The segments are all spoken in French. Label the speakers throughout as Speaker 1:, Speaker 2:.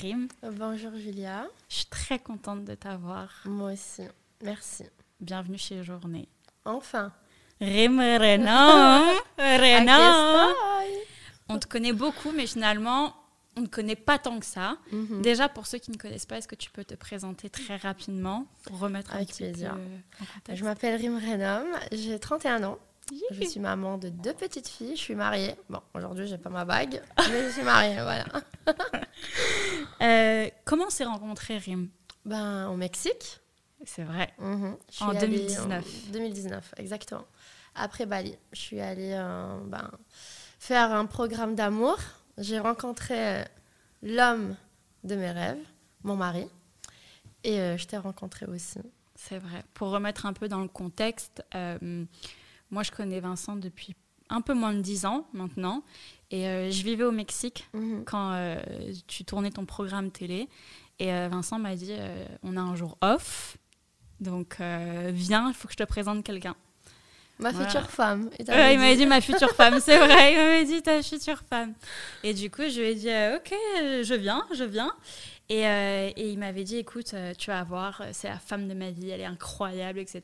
Speaker 1: Rim.
Speaker 2: Bonjour Julia.
Speaker 1: Je suis très contente de t'avoir.
Speaker 2: Moi aussi. Merci.
Speaker 1: Bienvenue chez Journée.
Speaker 2: Enfin.
Speaker 1: Rim Renan. Renan. On te connaît beaucoup, mais finalement, on ne connaît pas tant que ça.
Speaker 2: Mhm.
Speaker 1: Déjà, pour ceux qui ne connaissent pas, est-ce que tu peux te présenter très rapidement pour remettre un
Speaker 2: Avec
Speaker 1: petit
Speaker 2: plaisir.
Speaker 1: peu en contexte?
Speaker 2: Je m'appelle Rim Renom, j'ai 31 ans. Je suis maman de deux petites filles, je suis mariée. Bon, aujourd'hui, j'ai pas ma bague, mais je suis mariée, voilà.
Speaker 1: Euh, comment on s'est rencontré, Rim?
Speaker 2: Ben, au Mexique.
Speaker 1: C'est vrai.
Speaker 2: Suis
Speaker 1: En
Speaker 2: allée
Speaker 1: 2019.
Speaker 2: en 2019, exactement. Après Bali, je suis allée euh, ben, faire un programme d'amour. J'ai rencontré euh, l'homme de mes rêves, mon mari. Et euh, je t'ai rencontré aussi.
Speaker 1: C'est vrai. Pour remettre un peu dans le contexte, moi, je connais Vincent depuis un peu moins de 10 ans maintenant. Et euh, je vivais au Mexique
Speaker 2: Mhm.
Speaker 1: quand euh, tu tournais ton programme télé. Et euh, Vincent m'a dit on a un jour off. Donc, viens, il faut que je te présente quelqu'un.
Speaker 2: Ma
Speaker 1: Voilà.
Speaker 2: future femme. il
Speaker 1: Ouais,
Speaker 2: t'avait
Speaker 1: il m'a dit ma future femme, c'est vrai, il m'avait dit ta future femme. Et du coup, je lui ai dit ok, je viens, je viens. Et, et il m'avait dit écoute, tu vas voir, c'est la femme de ma vie, elle est incroyable, etc.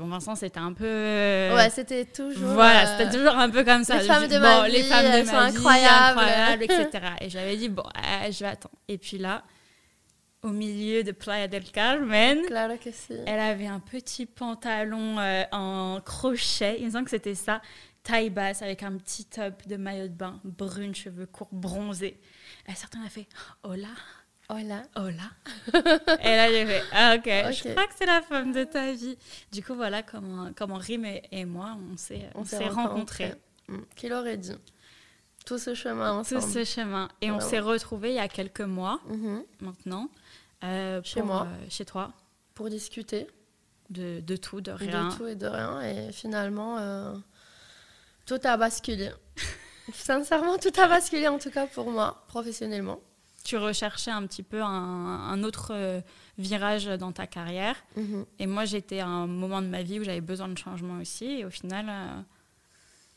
Speaker 1: Bon, Vincent, c'était un peu. euh,
Speaker 2: Ouais, c'était toujours.
Speaker 1: voilà,
Speaker 2: euh,
Speaker 1: c'était toujours un peu comme ça.
Speaker 2: les femmes de
Speaker 1: Bon,
Speaker 2: ma
Speaker 1: les
Speaker 2: vie,
Speaker 1: femmes de
Speaker 2: elles
Speaker 1: ma
Speaker 2: sont
Speaker 1: vie,
Speaker 2: incroyables.
Speaker 1: incroyables, etc. Et j'avais dit bon, euh, je vais attendre. Et puis là, au milieu de Playa del Carmen,
Speaker 2: Claro que si.
Speaker 1: elle avait un petit pantalon euh, en crochet, il me semble que c'était ça, taille basse avec un petit top de maillot de bain, brune, cheveux courts, bronzés. Et certains a fait Oh là,
Speaker 2: Hola.
Speaker 1: là. et là j'ai fait Ah ok, je crois que c'est la femme de ta vie. Du coup voilà comment, comment Rim et, et moi on s'est on s'est rencontrés.
Speaker 2: Mm. Qui l'aurait dit? Tout ce chemin
Speaker 1: Tout
Speaker 2: ensemble.
Speaker 1: ce chemin. Et on s'est retrouvés il y a quelques mois
Speaker 2: Mhm.
Speaker 1: maintenant. euh,
Speaker 2: Chez
Speaker 1: pour,
Speaker 2: moi.
Speaker 1: euh, chez toi.
Speaker 2: Pour discuter
Speaker 1: De, de tout, de rien.
Speaker 2: de tout et de rien. Et finalement, euh, tout a basculé. Sincèrement, tout a basculé, en tout cas pour moi, professionnellement.
Speaker 1: Tu recherchais un petit peu un, un autre euh, virage dans ta carrière.
Speaker 2: Mhm.
Speaker 1: Et moi, j'étais à un moment de ma vie où j'avais besoin de changement aussi. Et au final, euh,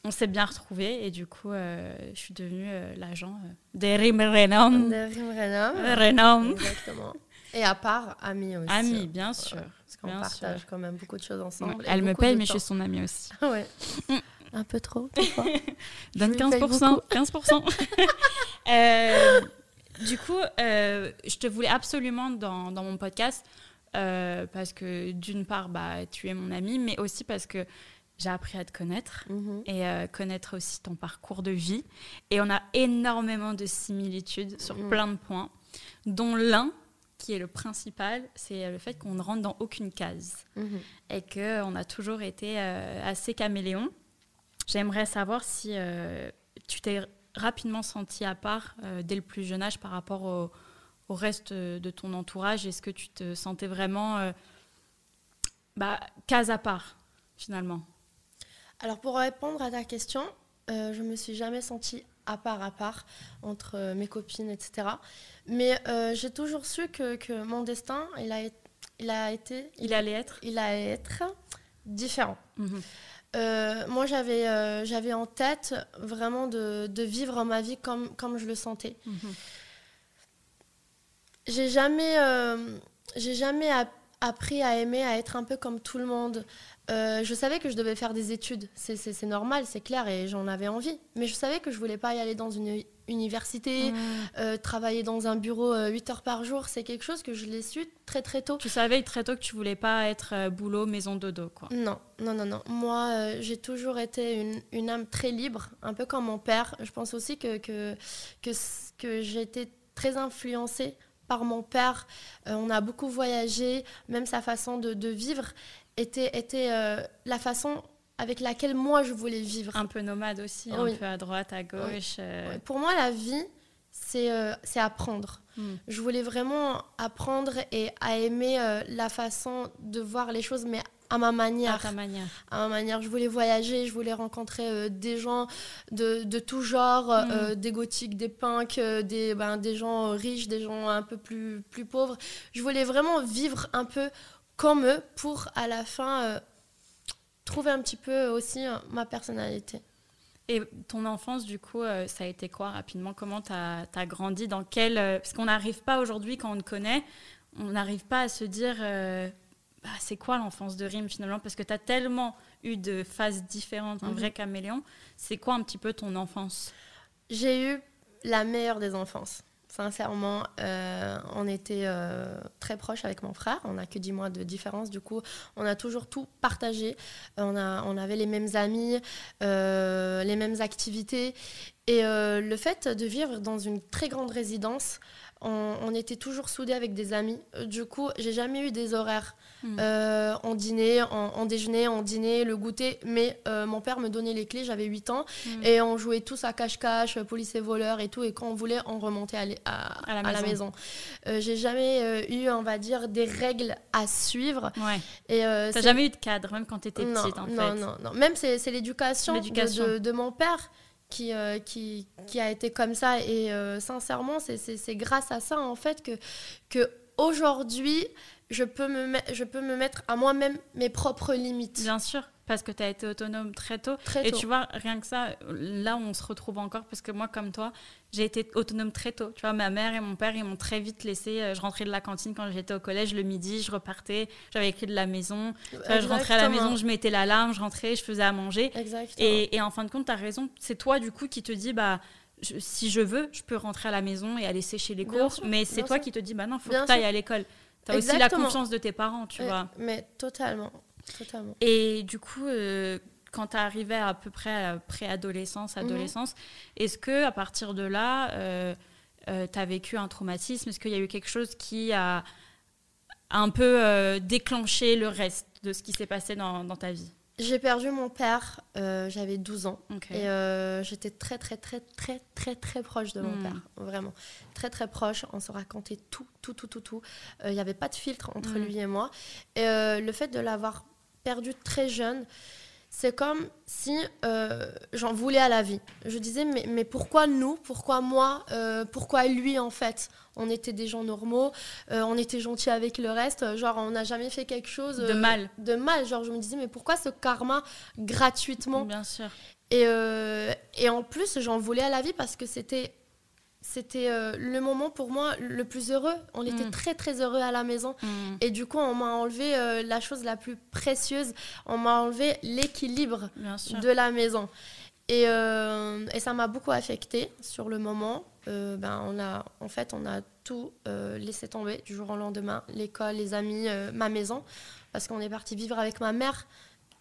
Speaker 1: on s'est bien retrouvés. Et du coup, euh, je suis devenue euh, l'agent euh, des Rim Renom.
Speaker 2: De Rim Renom.
Speaker 1: Renom.
Speaker 2: Exactement. Et à part, amis aussi.
Speaker 1: Amie, bien sûr.
Speaker 2: Voilà, parce qu'on
Speaker 1: bien
Speaker 2: partage
Speaker 1: sûr.
Speaker 2: quand même beaucoup de choses ensemble.
Speaker 1: Elle me paye,
Speaker 2: de
Speaker 1: mais je suis son amie aussi.
Speaker 2: Ouais. Un peu trop.
Speaker 1: Donne
Speaker 2: lui paye
Speaker 1: 15%. 15%. Du coup, euh, je te voulais absolument dans, dans mon podcast euh, parce que d'une part, bah, tu es mon ami, mais aussi parce que j'ai appris à te connaître
Speaker 2: Mhm.
Speaker 1: et euh, connaître aussi ton parcours de vie. Et on a énormément de similitudes sur
Speaker 2: Mm.
Speaker 1: plein de points, dont l'un qui est le principal, c'est le fait qu'on ne rentre dans aucune case
Speaker 2: Mhm.
Speaker 1: et qu'on a toujours été euh, assez caméléon. J'aimerais savoir si euh, tu t'es rapidement senti à part euh, dès le plus jeune âge par rapport au, au reste de ton entourage? Est-ce que tu te sentais vraiment euh, bah, case à part, finalement?
Speaker 2: Alors pour répondre à ta question, euh, je me suis jamais sentie à part à part entre euh, mes copines, etc. Mais euh, j'ai toujours su que, que mon destin, il a, il a été,
Speaker 1: Il allait être?
Speaker 2: Il allait être différent.
Speaker 1: Mhm.
Speaker 2: Euh, moi, j'avais euh, j'avais en tête vraiment de, de vivre ma vie comme, comme je le sentais.
Speaker 1: Mhm.
Speaker 2: J'ai jamais, euh, j'ai jamais app- appris à aimer, à être un peu comme tout le monde. Euh, je savais que je devais faire des études, c'est- normal, c'est clair, et j'en avais envie. Mais je savais que je voulais pas y aller dans une université,
Speaker 1: Mhm.
Speaker 2: euh, travailler dans un bureau 8 heures par jour. C'est quelque chose que je l'ai su très très tôt.
Speaker 1: Tu savais très tôt que tu voulais pas être euh, boulot, maison, dodo, quoi.
Speaker 2: Non, non, non, non. Moi, euh, j'ai toujours été une, une âme très libre, un peu comme mon père. Je pense aussi que, que, que, très influencée par mon père. Euh, on a beaucoup voyagé, même sa façon de, de vivre était, était euh, la façon avec laquelle moi je voulais vivre.
Speaker 1: Un peu nomade aussi,
Speaker 2: Oui.
Speaker 1: un peu à droite, à gauche. euh,
Speaker 2: Pour moi, la vie, c'est euh, apprendre.
Speaker 1: hmm.
Speaker 2: Je voulais vraiment apprendre et à aimer la façon de voir les choses, mais à ma manière.
Speaker 1: À ta manière.
Speaker 2: à ma manière. Je voulais voyager, je voulais rencontrer euh, des gens de, de tout genre,
Speaker 1: Mm.
Speaker 2: euh, des gothiques, des punks, euh, des, ben, des gens riches, des gens un peu plus, plus pauvres. Je voulais vraiment vivre un peu comme eux pour à la fin euh, trouver un petit peu aussi euh, ma personnalité.
Speaker 1: Et ton enfance, du coup, euh, ça a été quoi rapidement? Comment tu as, grandi? Dans quel Parce qu'on n'arrive pas aujourd'hui, quand on te connaît, on n'arrive pas à se dire bah, c'est quoi l'enfance de Rim finalement? Parce que tu as tellement eu de phases différentes, un vrai mhm. caméléon. C'est quoi un petit peu ton enfance?
Speaker 2: J'ai eu la meilleure des enfances. Sincèrement, euh, on était euh, très proches avec mon frère. On n'a que 10 mois de différence. Du coup, on a toujours tout partagé. On, a, on avait les mêmes amis, euh, les mêmes activités. Et le fait de vivre dans une très grande résidence, on, était toujours soudés avec des amis. Euh, du coup, j'ai jamais eu des horaires hmm. euh, en dîner, en, déjeuner, en dîner, le goûter. Mais euh, mon père me donnait les clés, j'avais 8 ans. Hmm. Et on jouait tous à cache-cache, police et voleur et tout. Et quand on voulait, on remontait à, la, maison. j'ai jamais eu, on va dire, des règles à suivre.
Speaker 1: Ouais. Et T'as jamais eu de cadre, même quand tu étais petite, en
Speaker 2: fait. Non, non, non. Même c'est l'éducation de, de mon père qui, euh, qui, qui, a été comme ça. Et euh, sincèrement, c'est grâce à ça, en fait, que, que aujourd'hui, je, peux me je peux me mettre à moi-même mes propres limites.
Speaker 1: Bien sûr parce que tu as été autonome très tôt. et tu vois, rien que ça, là, on se retrouve encore parce que moi, comme toi, j'ai été autonome très tôt. Tu vois, ma mère et mon père, ils m'ont très vite laissé. Euh, je rentrais de la cantine quand j'étais au collège le midi, je repartais, j'avais écrit de la maison. je rentrais à la maison, je mettais l'alarme, je rentrais, je faisais à manger. Et, et, en fin de compte, tu as raison. C'est toi, du coup, qui te dis, bah, si je veux, je peux rentrer à la maison et aller sécher les cours. mais c'est toi qui te dis, bah non, faut que tu ailles à l'école. Tu as aussi la confiance de tes parents, tu vois.
Speaker 2: Mais totalement.
Speaker 1: Et du coup, euh, quand tu arrivais à peu près à préadolescence, mhm. adolescence, est-ce que à partir de là, euh, euh, tu as vécu un traumatisme? Est-ce qu'il y a eu quelque chose qui a un peu déclenché le reste de ce qui s'est passé dans, ta vie?
Speaker 2: J'ai perdu mon père, j'avais 12 ans. Et j'étais très, très, très, très, très, très proche de mon hmm. père. Vraiment. Très, très proche. On se racontait tout, tout, tout, tout, tout. Il n'y avait pas de filtre entre hmm. lui et moi. Et le fait de l'avoir perdu très jeune, c'est comme si euh, j'en voulais à la vie. Je disais, mais, mais pourquoi nous? Pourquoi moi? Euh, Pourquoi lui, en fait? On était des gens normaux, euh, on était gentils avec le reste, genre on n'a jamais fait quelque chose...
Speaker 1: de mal.
Speaker 2: De mal, genre je me disais, mais pourquoi ce karma gratuitement?
Speaker 1: Bien sûr.
Speaker 2: Et, et en plus, j'en voulais à la vie parce que c'était c'était euh, le moment pour moi le plus heureux. On était mm. très très heureux à la maison. Mm. Et du coup, on m'a enlevé euh, la chose la plus précieuse. On m'a enlevé l'équilibre de la maison. Et, euh, et ça m'a beaucoup affecté sur le moment. ben, on a, en fait, on a tout laissé tomber du jour au lendemain. L'école, les amis, ma maison. Parce qu'on est parti vivre avec ma mère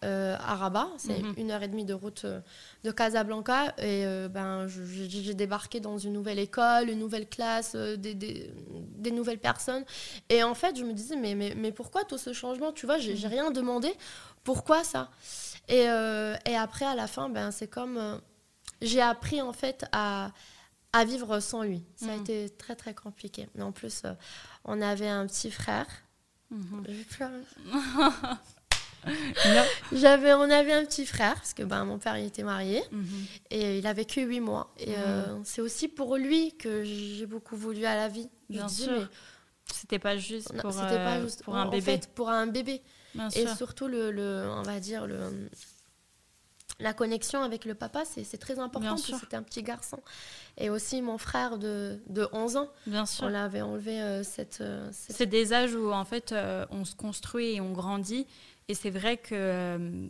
Speaker 2: euh, à Rabat. C'est mhm. une heure et demie de route euh, de Casablanca. Et euh, ben, j'ai débarqué dans une nouvelle école, une nouvelle classe, des, des, nouvelles personnes. Et en fait, je me disais, mais, mais, mais pourquoi tout ce changement? Tu vois, j'ai mhm. rien demandé. Pourquoi ça? Et, et, après, à la fin, ben, c'est comme. j'ai appris en fait à, à vivre sans lui. Ça a mhm. été très très compliqué. Mais en plus, on avait un petit frère. J'avais, on avait un petit frère, parce que ben, mon père il était marié, mhm. et il avait que 8 mois. Et euh, mhm. c'est aussi pour lui que j'ai beaucoup voulu à la vie.
Speaker 1: Bien sûr. c'était pas juste pour, pas euh, juste, pour un bébé. Fait,
Speaker 2: pour un bébé. et surtout, le, le, on va dire, le, la connexion avec le papa, c'est très important, parce que c'était un petit garçon. Et aussi mon frère de, de 11 ans.
Speaker 1: Bien sûr.
Speaker 2: On l'avait enlevé euh, cette...
Speaker 1: C'est des âges où, en fait, on se construit et on grandit. Et c'est vrai que,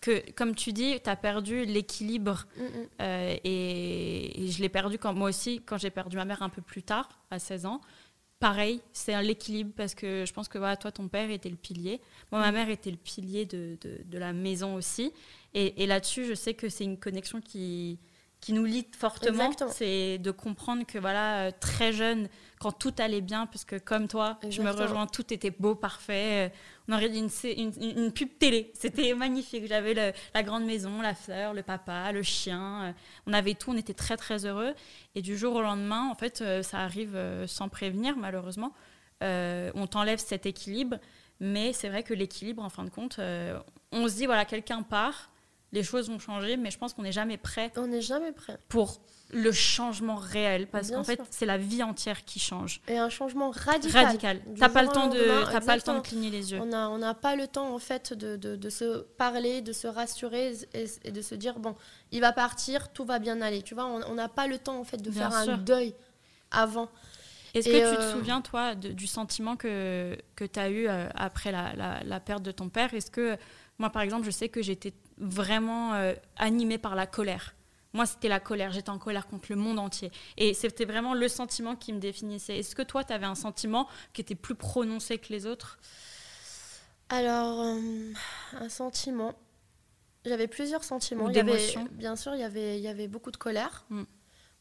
Speaker 1: que, comme tu dis, tu as perdu l'équilibre. Mm, mm. Euh, et, je l'ai perdu quand, moi aussi quand j'ai perdu ma mère un peu plus tard, à 16 ans. Pareil, c'est l'équilibre parce que je pense que voilà, toi, ton père était le pilier. Moi, ma mm. mère était le pilier de, de, de la maison aussi. Et, et là-dessus, je sais que c'est une connexion qui, qui nous lie fortement. C'est de comprendre que voilà, euh, très jeune, quand tout allait bien, parce que comme toi, je me rejoins, tout était beau, parfait. Euh, on aurait dit une, une, pub télé. C'était magnifique. J'avais la grande maison, la fleur, le papa, le chien. Euh, on avait tout. On était très très heureux. Et du jour au lendemain, en fait, ça arrive sans prévenir, malheureusement. on t'enlève cet équilibre. Mais c'est vrai que l'équilibre, en fin de compte, on se dit voilà, quelqu'un part les choses vont changer, mais je pense qu'on n'est jamais prêt
Speaker 2: On n'est jamais prêt.
Speaker 1: pour le changement réel, parce qu'en fait, c'est la vie entière qui change.
Speaker 2: Et un changement radical.
Speaker 1: Radical. T'as pas le temps de, pas le temps de cligner les yeux.
Speaker 2: On n'a on pas le temps en fait de, de- de se parler, de se rassurer et, et de se dire bon, il va partir, tout va bien aller. Tu vois, on n'a pas le temps en fait de
Speaker 1: Bien
Speaker 2: faire
Speaker 1: sûr.
Speaker 2: un deuil avant.
Speaker 1: Est-ce que tu te
Speaker 2: euh,
Speaker 1: souviens, toi, de- du sentiment que, que tu as eu euh, après la, la- la perte de ton père? Est-ce que, moi, par exemple, je sais que j'étais vraiment euh, animée par la colère. Moi, c'était la colère. J'étais en colère contre le monde entier. Et c'était vraiment le sentiment qui me définissait. Est-ce que toi, tu avais un sentiment qui était plus prononcé que les autres?
Speaker 2: Alors, euh, un sentiment. J'avais plusieurs sentiments. Il y avait-. Bien sûr, il y avait, il y avait beaucoup de colère.
Speaker 1: Mm.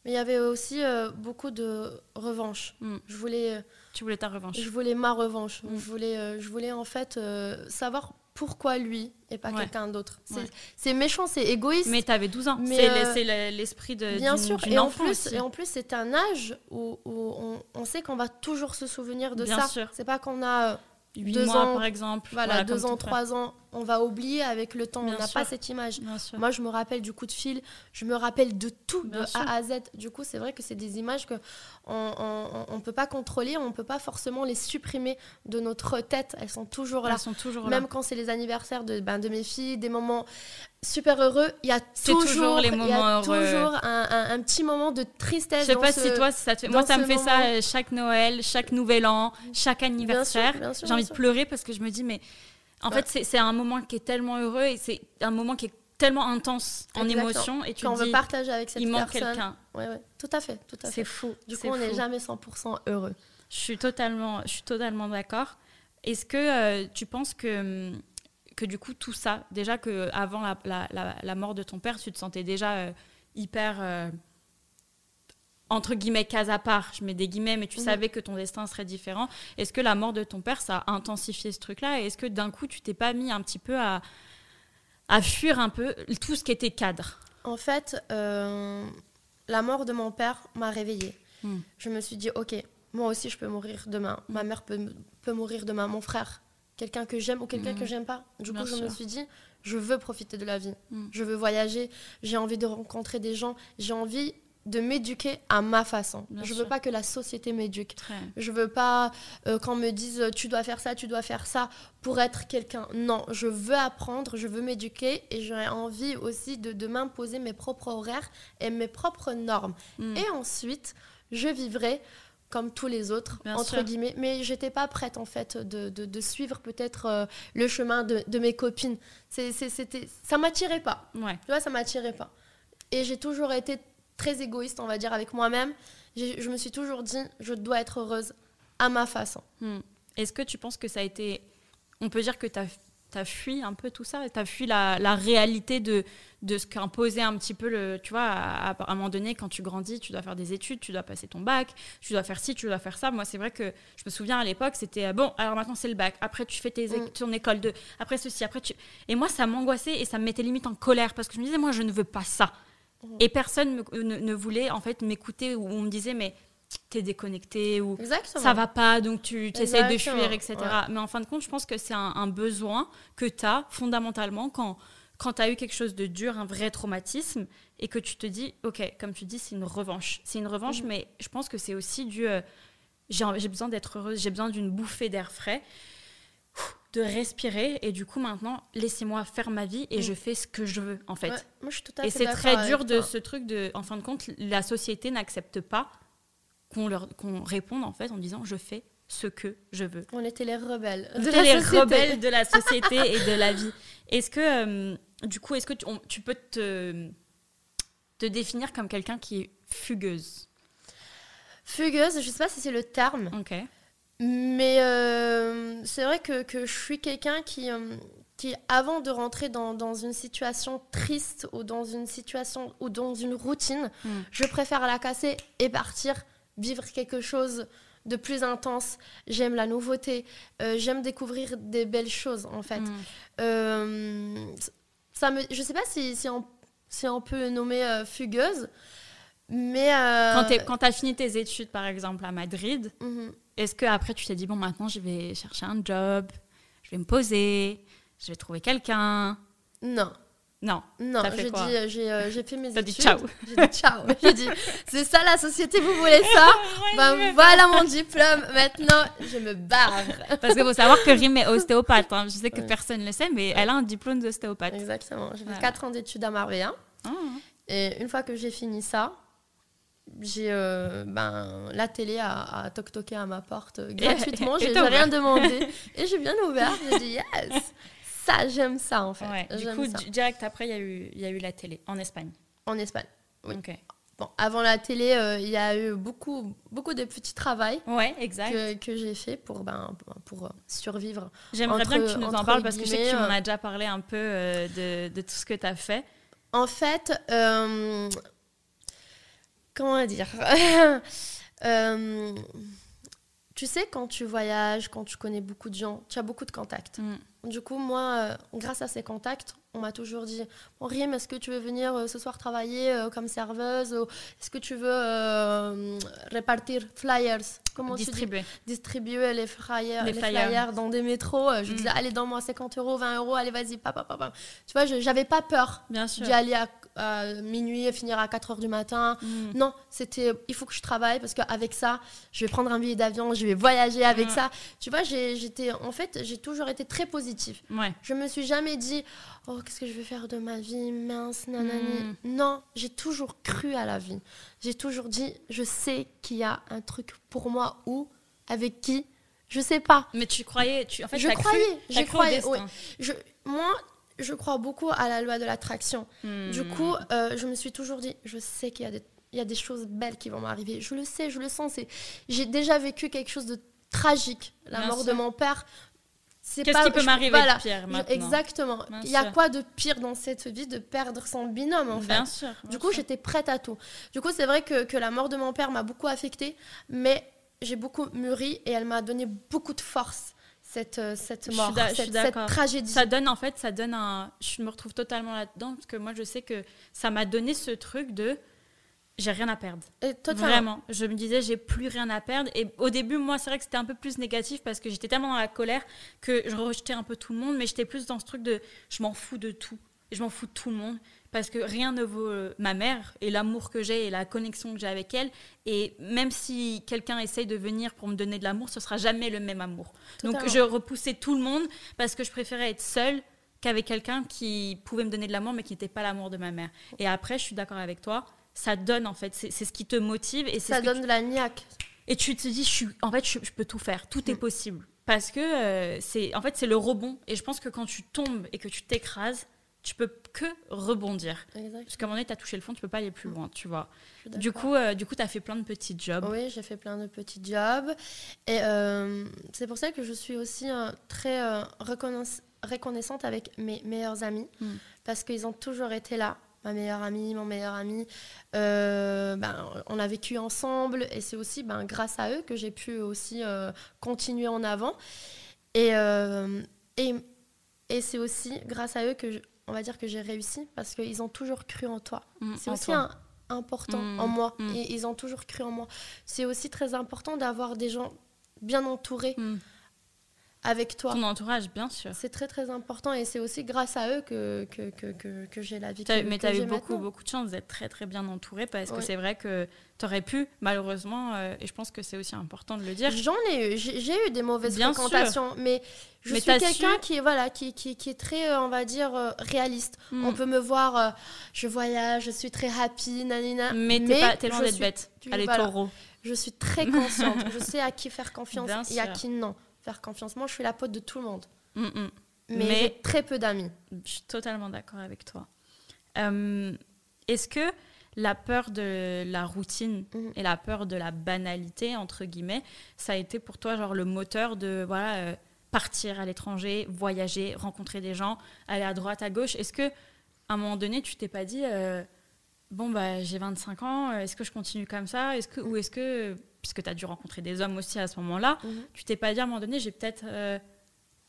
Speaker 2: Mais il y avait aussi euh, beaucoup de revanche.
Speaker 1: Mm.
Speaker 2: Je voulais,
Speaker 1: Tu voulais ta revanche
Speaker 2: je voulais ma revanche.
Speaker 1: Mm.
Speaker 2: Je, voulais, euh, je voulais en fait euh, savoir pourquoi lui et pas
Speaker 1: Ouais.
Speaker 2: quelqu'un d'autre. C'est
Speaker 1: Ouais.
Speaker 2: méchant, c'est égoïste.
Speaker 1: Mais tu avais 12 ans.
Speaker 2: Mais,
Speaker 1: C'est
Speaker 2: euh,
Speaker 1: l'esprit de
Speaker 2: Bien sûr, et en, plus,
Speaker 1: aussi.
Speaker 2: et en plus, c'est un âge où, où on, on sait qu'on va toujours se souvenir de
Speaker 1: Bien
Speaker 2: ça.
Speaker 1: sûr.
Speaker 2: C'est pas qu'on a euh,
Speaker 1: 8
Speaker 2: deux
Speaker 1: mois,
Speaker 2: ans,
Speaker 1: par exemple.
Speaker 2: voilà,
Speaker 1: comme
Speaker 2: deux
Speaker 1: ton
Speaker 2: ans,
Speaker 1: frère.
Speaker 2: trois ans, on va oublier avec le temps.
Speaker 1: Bien
Speaker 2: on n'a pas cette image. Moi, je me rappelle du coup de fil, je me rappelle de tout,
Speaker 1: Bien
Speaker 2: de
Speaker 1: sûr.
Speaker 2: A à Z. Du coup, c'est vrai que c'est des images que on, on peut pas contrôler, on peut pas forcément les supprimer de notre tête. Elles sont toujours là.
Speaker 1: Elles sont toujours là.
Speaker 2: Même quand c'est les anniversaires de, ben, de mes filles, des moments super heureux, il y a toujours,
Speaker 1: toujours les
Speaker 2: il y a
Speaker 1: moments heureux.
Speaker 2: toujours un, un- un petit moment de tristesse.
Speaker 1: Je sais pas
Speaker 2: ce-
Speaker 1: si toi, ça te fait... moi ça me fait ça
Speaker 2: moment.
Speaker 1: euh, chaque Noël, chaque Nouvel An, chaque anniversaire. J'ai envie de pleurer parce que je me dis mais en
Speaker 2: Ouais.
Speaker 1: fait c'est- un moment qui est tellement heureux et c'est un moment qui est tellement intense en
Speaker 2: Exactement.
Speaker 1: émotion et tu
Speaker 2: quand on veut partager avec cette
Speaker 1: il manque quelqu'un.
Speaker 2: Ouais, ouais, tout à fait, tout à fait.
Speaker 1: C'est fou.
Speaker 2: Du coup, on n'est jamais 100% heureux.
Speaker 1: Je suis totalement, je suis totalement d'accord. Est-ce que euh, tu penses que, hum, que du coup tout ça, déjà que avant la, la- la- la mort de ton père, tu te sentais déjà euh, hyper euh, entre guillemets case à part, je mets des guillemets, mais tu
Speaker 2: Mhm.
Speaker 1: savais que ton destin serait différent. Est-ce que la mort de ton père, ça a intensifié ce truc-là? Et est-ce que d'un coup, tu t'es pas mis un petit peu à, à fuir un peu tout ce qui était cadre?
Speaker 2: En fait, euh, la mort de mon père m'a réveillée.
Speaker 1: Hmm.
Speaker 2: Je me suis dit, ok, moi aussi je peux mourir demain. Ma mère peut, peut mourir demain. Mon frère, quelqu'un que j'aime ou quelqu'un
Speaker 1: Hmm.
Speaker 2: que j'aime pas. Du
Speaker 1: Bien
Speaker 2: coup, je me suis dit, je veux profiter de la vie.
Speaker 1: Hmm.
Speaker 2: Je veux voyager. J'ai envie de rencontrer des gens. J'ai envie de m'éduquer à ma façon.
Speaker 1: Bien
Speaker 2: je
Speaker 1: sûr.
Speaker 2: veux pas que la société m'éduque. Je veux pas euh, qu'on me dise euh, tu dois faire ça, tu dois faire ça pour être quelqu'un. Non, je veux apprendre, je veux m'éduquer et j'aurais envie aussi de, de m'imposer mes propres horaires et mes propres normes.
Speaker 1: Mm.
Speaker 2: Et ensuite, je vivrai comme tous les autres,
Speaker 1: Bien
Speaker 2: entre
Speaker 1: sûr.
Speaker 2: guillemets. Mais j'étais pas prête en fait de, de- de suivre peut-être euh, le chemin de, de mes copines. C'est- c'était, ça m'attirait pas.
Speaker 1: Ouais.
Speaker 2: Tu vois, ça m'attirait pas. Et j'ai toujours été très égoïste, on va dire, avec moi-même. Je me suis toujours dit, je dois être heureuse à ma façon.
Speaker 1: Hmm. Est-ce que tu penses que ça a été. On peut dire que tu as, fui un peu tout ça? Tu as fui la, la réalité de, de ce qu'imposait un petit peu le. Tu vois, à, à un moment donné, quand tu grandis, tu dois faire des études, tu dois passer ton bac, tu dois faire ci, tu dois faire ça. Moi, c'est vrai que je me souviens à l'époque, c'était bon, alors maintenant c'est le bac. Après, tu fais tes,
Speaker 2: Mm.
Speaker 1: ton école de. Après ceci, après tu. Et moi, ça m'angoissait et ça me mettait limite en colère parce que je me disais, moi, je ne veux pas ça. Et personne me- ne, ne voulait en fait m'écouter ou on me disait, mais t'es déconnecté ou
Speaker 2: Exactement.
Speaker 1: ça va pas, donc tu essaies de fuir, etc.
Speaker 2: ouais.
Speaker 1: Mais en fin de compte, je pense que c'est un, un besoin que tu as fondamentalement quand, quand tu as eu quelque chose de dur, un vrai traumatisme, et que tu te dis, ok, comme tu dis, c'est une revanche. C'est une revanche,
Speaker 2: Mhm.
Speaker 1: mais je pense que c'est aussi du... euh, j'ai besoin d'être heureuse, j'ai besoin d'une bouffée d'air frais, de respirer, et du coup maintenant, laissez-moi faire ma vie, et
Speaker 2: Mhm.
Speaker 1: je fais ce que je veux, en fait.
Speaker 2: Ouais, moi, je suis tout à
Speaker 1: Et c'est très dur de
Speaker 2: toi.
Speaker 1: ce truc de, en fin de compte, la société n'accepte pas qu'on leur, qu'on réponde en fait en disant je fais ce que je veux.
Speaker 2: On était les rebelles.
Speaker 1: On
Speaker 2: de
Speaker 1: était
Speaker 2: la
Speaker 1: les
Speaker 2: société.
Speaker 1: rebelles de la société et de la vie. Est-ce que, euh, du coup, est-ce que tu, on- tu peux te, te définir comme quelqu'un qui est fugueuse?
Speaker 2: Fugueuse, je sais pas si c'est le terme,
Speaker 1: Ok.
Speaker 2: Mais euh, c'est vrai que, que je suis quelqu'un qui, euh, qui, avant de rentrer dans, dans une situation triste ou dans une situation ou dans une routine,
Speaker 1: Mm.
Speaker 2: je préfère la casser et partir vivre quelque chose de plus intense. J'aime la nouveauté, euh, j'aime découvrir des belles choses en fait.
Speaker 1: Mm.
Speaker 2: Euh, ça me, je sais pas si, si, on, si on peut nommer fugueuse, mais
Speaker 1: Quand tu as fini tes études, par exemple, à Madrid,
Speaker 2: mhm.
Speaker 1: Est-ce que après tu t'es dit, bon, maintenant je vais chercher un job, je vais me poser, je vais trouver quelqu'un?
Speaker 2: Non,
Speaker 1: Non.
Speaker 2: Non, j'ai euh, j'ai euh, j'ai fait mes
Speaker 1: T'as
Speaker 2: études.
Speaker 1: dit ciao.
Speaker 2: J'ai dit ciao. j'ai dit, c'est ça la société, vous voulez ça? Ben voilà mon diplôme. Maintenant, je me barre.
Speaker 1: Parce qu'il faut savoir que Rim est ostéopathe. hein. Je sais que
Speaker 2: Ouais.
Speaker 1: personne ne le sait, mais elle a un diplôme d'ostéopathe.
Speaker 2: Exactement. J'ai fait
Speaker 1: Voilà.
Speaker 2: 4 ans d'études à Marbella.
Speaker 1: Ah.
Speaker 2: Et une fois que j'ai fini ça, j'ai euh, ben, la télé a, a toc-toqué à ma porte euh, gratuitement. J'ai rien demandé. Et j'ai bien ouvert. J'ai dit yes. Ça, j'aime ça en fait.
Speaker 1: Ouais. Du coup,
Speaker 2: ça.
Speaker 1: direct après, il y, a eu- il y a eu la télé en Espagne.
Speaker 2: En Espagne. Oui.
Speaker 1: Ok.
Speaker 2: Bon, avant la télé, euh, il y a eu beaucoup, beaucoup de petits travaux
Speaker 1: Ouais, exact.
Speaker 2: que, que j'ai fait pour, ben, pour survivre.
Speaker 1: J'aimerais bien que tu nous en parles parce que je sais que tu m'en as déjà parlé un peu de, de tout ce que tu as fait.
Speaker 2: En fait, comment dire Euh, Tu sais, quand tu voyages, quand tu connais beaucoup de gens, tu as beaucoup de contacts.
Speaker 1: Mm.
Speaker 2: Du coup, moi, euh, grâce à ces contacts, on m'a toujours dit Bon, Rim, est-ce que tu veux venir euh, ce soir travailler euh, comme serveuse Est-ce que tu veux euh, répartir flyers? Comment tu dis
Speaker 1: Distribué.
Speaker 2: distribuer les flyers,
Speaker 1: Les
Speaker 2: les
Speaker 1: flyers.
Speaker 2: flyers dans des métros. Je
Speaker 1: Mm.
Speaker 2: disais, allez, donne-moi 50 euros, 20 euros, allez, vas-y, papa, papa. Tu vois, je- j'avais pas peur d'y aller à, à minuit et finir à 4 heures du matin.
Speaker 1: Mm.
Speaker 2: Non, c'était, il faut que je travaille parce qu'avec ça, je vais prendre un billet d'avion, je vais voyager avec
Speaker 1: Mm.
Speaker 2: ça. Tu vois, j'étais, en fait, j'ai toujours été très positive.
Speaker 1: Ouais.
Speaker 2: Je me suis jamais dit, oh, qu'est-ce que je vais faire de ma vie, mince, nanani.
Speaker 1: Mm.
Speaker 2: Non, j'ai toujours cru à la vie. J'ai toujours dit, je sais qu'il y a un truc pour moi ou avec qui, je sais pas.
Speaker 1: Mais tu croyais, tu, en fait,
Speaker 2: je croyais, j'ai
Speaker 1: cru au
Speaker 2: croyé.
Speaker 1: destin.
Speaker 2: ouais. Je, moi, je crois beaucoup à la loi de l'attraction.
Speaker 1: Mm.
Speaker 2: Du coup, euh, je me suis toujours dit, je sais qu'il y a des, il y a des choses belles qui vont m'arriver. Je le sais, je le sens. J'ai déjà vécu quelque chose de tragique, la
Speaker 1: Bien
Speaker 2: mort
Speaker 1: sûr.
Speaker 2: de mon père. C'est
Speaker 1: Qu'est-ce qui peut m'arriver
Speaker 2: voilà.
Speaker 1: de pire maintenant
Speaker 2: exactement. Il y a
Speaker 1: sûr.
Speaker 2: quoi de pire dans cette vie de perdre son binôme en fait?
Speaker 1: Bien sûr.
Speaker 2: Du coup, j'étais prête à tout. Du coup, c'est vrai que, que la mort de mon père m'a beaucoup affectée, mais j'ai beaucoup mûri et elle m'a donné beaucoup de force, cette, euh, cette mort,
Speaker 1: d'a- je suis
Speaker 2: cette, tragédie.
Speaker 1: Ça donne en fait, ça donne un. Je me retrouve totalement là-dedans parce que moi je sais que ça m'a donné ce truc de j'ai rien à perdre.
Speaker 2: Et totalement.
Speaker 1: Vraiment. Je me disais j'ai plus rien à perdre. Et au début, moi c'est vrai que c'était un peu plus négatif parce que j'étais tellement dans la colère que je rejetais un peu tout le monde, mais j'étais plus dans ce truc de je m'en fous de tout. Je m'en fous de tout le monde parce que rien ne vaut euh, ma mère et l'amour que j'ai et la connexion que j'ai avec elle. Et même si quelqu'un essaye de venir pour me donner de l'amour, ce sera jamais le même amour. Donc je repoussais tout le monde parce que je préférais être seule qu'avec quelqu'un qui pouvait me donner de l'amour mais qui n'était pas l'amour de ma mère. Et après, je suis d'accord avec toi, ça donne en fait, c'est ce qui te motive et
Speaker 2: Ça donne de la niaque.
Speaker 1: et tu te dis, je suis, en fait, je, je peux tout faire, tout est possible. Parce que euh, c'est, en fait, c'est le rebond. Et je pense que quand tu tombes et que tu t'écrases, tu peux que rebondir. Parce qu'à un moment donné, tu as touché le fond, tu peux pas aller plus loin, tu vois.
Speaker 2: Suis
Speaker 1: Du coup, euh, du coup, tu as fait plein de petits jobs.
Speaker 2: Oui, j'ai fait plein de petits jobs. Et euh, c'est pour ça que je suis aussi euh, très euh, reconnaissante avec mes meilleurs amis.
Speaker 1: Mm.
Speaker 2: Parce qu'ils ont toujours été là. Ma meilleure amie, mon meilleur ami. Euh, ben, on a vécu ensemble. Et c'est aussi ben, grâce à eux que j'ai pu aussi euh, continuer en avant. Et, euh, et, et c'est aussi grâce à eux que, je- on va dire que j'ai réussi. Parce qu'ils ont toujours cru en toi.
Speaker 1: Mm,
Speaker 2: C'est aussi
Speaker 1: toi.
Speaker 2: un- important
Speaker 1: Mm,
Speaker 2: en moi.
Speaker 1: mm.
Speaker 2: Et ils ont toujours cru en moi. C'est aussi très important d'avoir des gens bien entourés. Avec toi.
Speaker 1: Ton entourage, bien sûr.
Speaker 2: C'est très très important et c'est aussi grâce à eux que, que, que, que, que j'ai la vie que,
Speaker 1: mais tu as eu beaucoup,
Speaker 2: maintenant.
Speaker 1: beaucoup de chance d'être très, très bien entourée parce que c'est vrai que tu aurais pu, malheureusement, euh, et je pense que c'est aussi important de le dire.
Speaker 2: J'en ai eu, j'ai eu des mauvaises
Speaker 1: Bien
Speaker 2: fréquentations, mais je
Speaker 1: Mais
Speaker 2: suis quelqu'un
Speaker 1: su-
Speaker 2: qui est voilà, qui, qui, qui est très, euh, on va dire, euh, réaliste.
Speaker 1: Mm.
Speaker 2: On peut me voir, euh, je voyage, je suis très happy, nanina.
Speaker 1: Mais t'es pas- t'es loin d'être bête.
Speaker 2: tu-
Speaker 1: Allez,
Speaker 2: voilà.
Speaker 1: taureau.
Speaker 2: Je suis très consciente. je sais à qui faire confiance
Speaker 1: Bien
Speaker 2: et à qui non faire confiance. Moi, je suis la pote de tout le monde,
Speaker 1: Mm, mm.
Speaker 2: mais,
Speaker 1: Mais-
Speaker 2: j'ai très peu d'amis.
Speaker 1: Je suis totalement d'accord avec toi. Euh, Est-ce que la peur de la routine
Speaker 2: Mhm.
Speaker 1: et la peur de la banalité, entre guillemets, ça a été pour toi genre le moteur de voilà, euh, partir à l'étranger, voyager, rencontrer des gens, aller à droite, à gauche? Est-ce que à un moment donné, tu t'es pas dit, euh, bon, bah, j'ai 25 ans, euh, est-ce que je continue comme ça? Est-ce que, Ou est-ce que, puisque tu as dû rencontrer des hommes aussi à ce moment-là,
Speaker 2: Mhm.
Speaker 1: tu t'es pas dit à un moment donné, j'ai peut-être euh,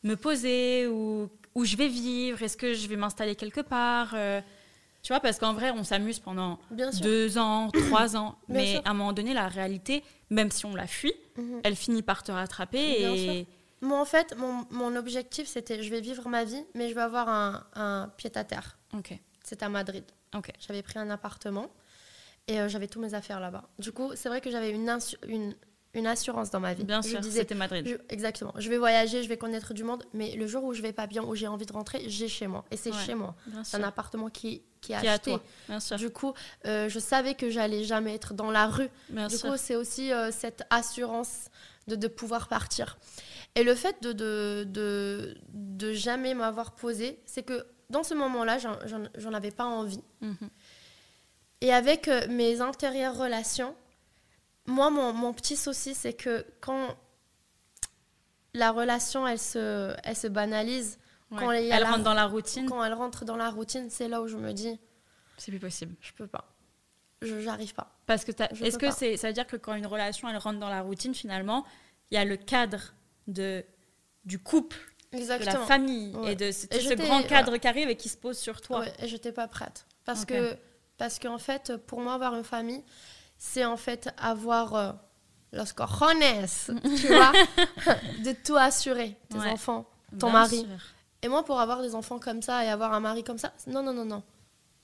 Speaker 1: me poser ou où je vais vivre? Est-ce que je vais m'installer quelque part euh, Tu vois, parce qu'en vrai, on s'amuse pendant
Speaker 2: Bien sûr.
Speaker 1: deux ans, trois ans,
Speaker 2: Bien
Speaker 1: mais
Speaker 2: sûr.
Speaker 1: à un moment donné, la réalité, même si on la fuit,
Speaker 2: Mhm.
Speaker 1: elle finit par te rattraper
Speaker 2: Bien
Speaker 1: et
Speaker 2: Moi, en fait, mon, mon objectif, c'était je vais vivre ma vie, mais je vais avoir un, un pied à terre.
Speaker 1: ok,
Speaker 2: C'était à Madrid.
Speaker 1: Ok.
Speaker 2: J'avais pris un appartement et euh, j'avais tous mes affaires là-bas. Du coup, c'est vrai que j'avais une, une, une assurance dans ma vie.
Speaker 1: Bien
Speaker 2: je
Speaker 1: sûr, c'était Madrid.
Speaker 2: je- exactement. Je vais voyager, je vais connaître du monde, mais le jour où je vais pas bien, où j'ai envie de rentrer, j'ai chez moi. Et c'est
Speaker 1: Ouais.
Speaker 2: chez moi. C'est un appartement qui, qui est
Speaker 1: Qui est à
Speaker 2: acheté.
Speaker 1: toi. Bien sûr.
Speaker 2: Du coup, euh, je savais que j'allais jamais être dans la rue.
Speaker 1: Bien
Speaker 2: du
Speaker 1: sûr.
Speaker 2: coup, c'est aussi euh, cette assurance de, de pouvoir partir. Et le fait de, de, de, de jamais m'avoir posé, c'est que dans ce moment-là, j'en- avais pas envie.
Speaker 1: Mhm.
Speaker 2: Et avec euh, mes antérieures relations, moi, mon, mon petit souci, c'est que quand la relation, elle se, elle se banalise,
Speaker 1: Ouais.
Speaker 2: Quand
Speaker 1: Elle
Speaker 2: la-
Speaker 1: rentre dans la routine,
Speaker 2: quand elle rentre dans la routine, c'est là où je me dis,
Speaker 1: c'est plus possible.
Speaker 2: je peux pas. Je j'arrive pas.
Speaker 1: Parce que est-ce que c'est ça veut dire que quand une relation elle rentre dans la routine finalement, il y a le cadre de du couple, de
Speaker 2: Exactement.
Speaker 1: la famille
Speaker 2: Ouais.
Speaker 1: et de ce,
Speaker 2: Et
Speaker 1: ce
Speaker 2: j'étais-
Speaker 1: grand cadre qui arrive et qui se pose sur toi.
Speaker 2: Ouais, et j'étais pas prête. Parce que parce qu'en fait, pour moi, avoir une famille, c'est en fait avoir euh, los cojones, tu vois, de tout assurer, tes enfants, ton
Speaker 1: Bien
Speaker 2: mari.
Speaker 1: sûr,
Speaker 2: Et moi, pour avoir des enfants comme ça et avoir un mari comme ça, non, non, non, non.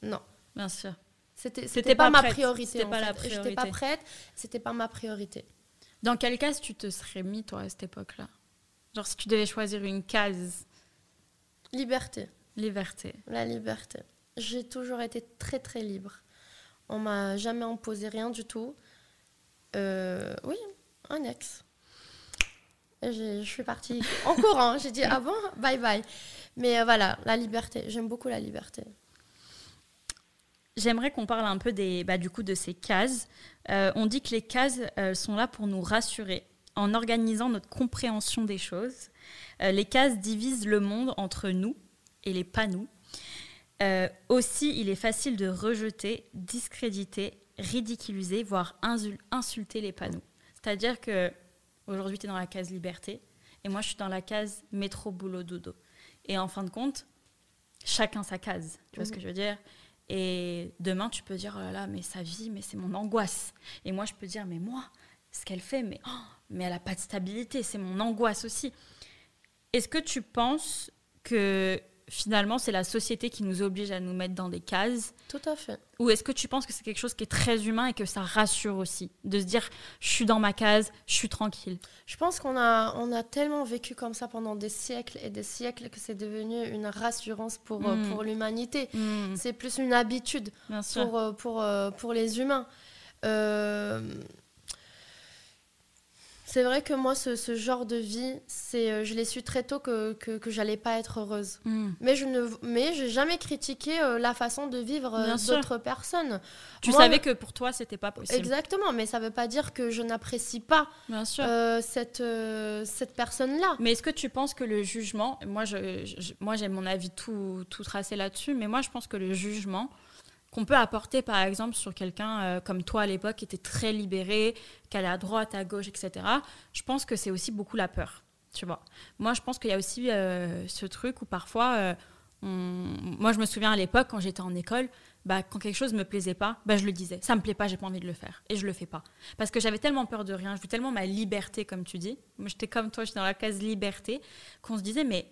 Speaker 2: Non.
Speaker 1: bien sûr.
Speaker 2: C'était
Speaker 1: C'était
Speaker 2: pas,
Speaker 1: pas
Speaker 2: ma priorité.
Speaker 1: C'était pas la.
Speaker 2: J'étais pas
Speaker 1: priorité.
Speaker 2: prête, c'était pas ma priorité.
Speaker 1: Dans quelle case tu te serais mis toi à cette époque-là? Genre si tu devais choisir une case,
Speaker 2: Liberté.
Speaker 1: liberté.
Speaker 2: La liberté. J'ai toujours été très très libre. On m'a jamais imposé rien du tout. Euh, oui, un ex. Je suis partie en courant. J'ai dit ah bon, bye bye. Mais euh, voilà, la liberté. J'aime beaucoup la liberté.
Speaker 1: J'aimerais qu'on parle un peu des, bah, du coup de ces cases. Euh, on dit que les cases sont là pour nous rassurer en organisant notre compréhension des choses. Euh, les cases divisent le monde entre nous et les pas nous. Euh, aussi, il est facile de rejeter, discréditer, ridiculiser, voire insul- insulter les panneaux. C'est-à-dire que aujourd'hui, tu es dans la case liberté et moi, je suis dans la case métro, boulot, dodo. Et en fin de compte, chacun sa case. Tu vois ce que je veux dire? Et demain, tu peux dire, oh là là, mais sa vie, mais c'est mon angoisse. Et moi, je peux dire, mais moi, ce qu'elle fait, mais, oh, mais elle n'a pas de stabilité, c'est mon angoisse aussi. Est-ce que tu penses que finalement, c'est la société qui nous oblige à nous mettre dans des cases
Speaker 2: Tout à fait.
Speaker 1: Ou est-ce que tu penses que c'est quelque chose qui est très humain et que ça rassure aussi De se dire, je suis dans ma case, je suis tranquille?
Speaker 2: Je pense qu'on a, on a tellement vécu comme ça pendant des siècles et des siècles que c'est devenu une rassurance pour, euh,
Speaker 1: Mm.
Speaker 2: pour l'humanité.
Speaker 1: Hmm,
Speaker 2: C'est plus une habitude.
Speaker 1: bien
Speaker 2: pour, euh, pour, euh, pour les humains. Euh, c'est vrai que moi, ce, ce genre de vie, c'est, euh, je l'ai su très tôt que, que, que j'allais pas être heureuse.
Speaker 1: Hmm.
Speaker 2: Mais je ne mais j'ai jamais critiqué euh, la façon de vivre euh, d'autres personnes.
Speaker 1: Tu
Speaker 2: Moi,
Speaker 1: savais que pour toi, c'était pas possible.
Speaker 2: Exactement, mais ça veut pas dire que je n'apprécie pas
Speaker 1: Bien sûr.
Speaker 2: euh, cette, euh, cette personne-là.
Speaker 1: Mais est-ce que tu penses que le jugement, moi, je, je- moi j'ai mon avis tout, tout tracé là-dessus, mais moi je pense que le jugement qu'on peut apporter par exemple sur quelqu'un euh, comme toi à l'époque qui était très libéré, qui allait à droite, à gauche, etc., je pense que c'est aussi beaucoup la peur. Tu vois. Moi je pense qu'il y a aussi euh, ce truc où parfois, euh, moi je me souviens à l'époque quand j'étais en école, bah, quand quelque chose me plaisait pas, bah, je le disais. Ça me plaît pas, j'ai pas envie de le faire. Et je le fais pas. Parce que j'avais tellement peur de rien, je voulais tellement ma liberté, comme tu dis. Moi, j'étais comme toi, j'étais dans la case liberté, qu'on se disait, mais,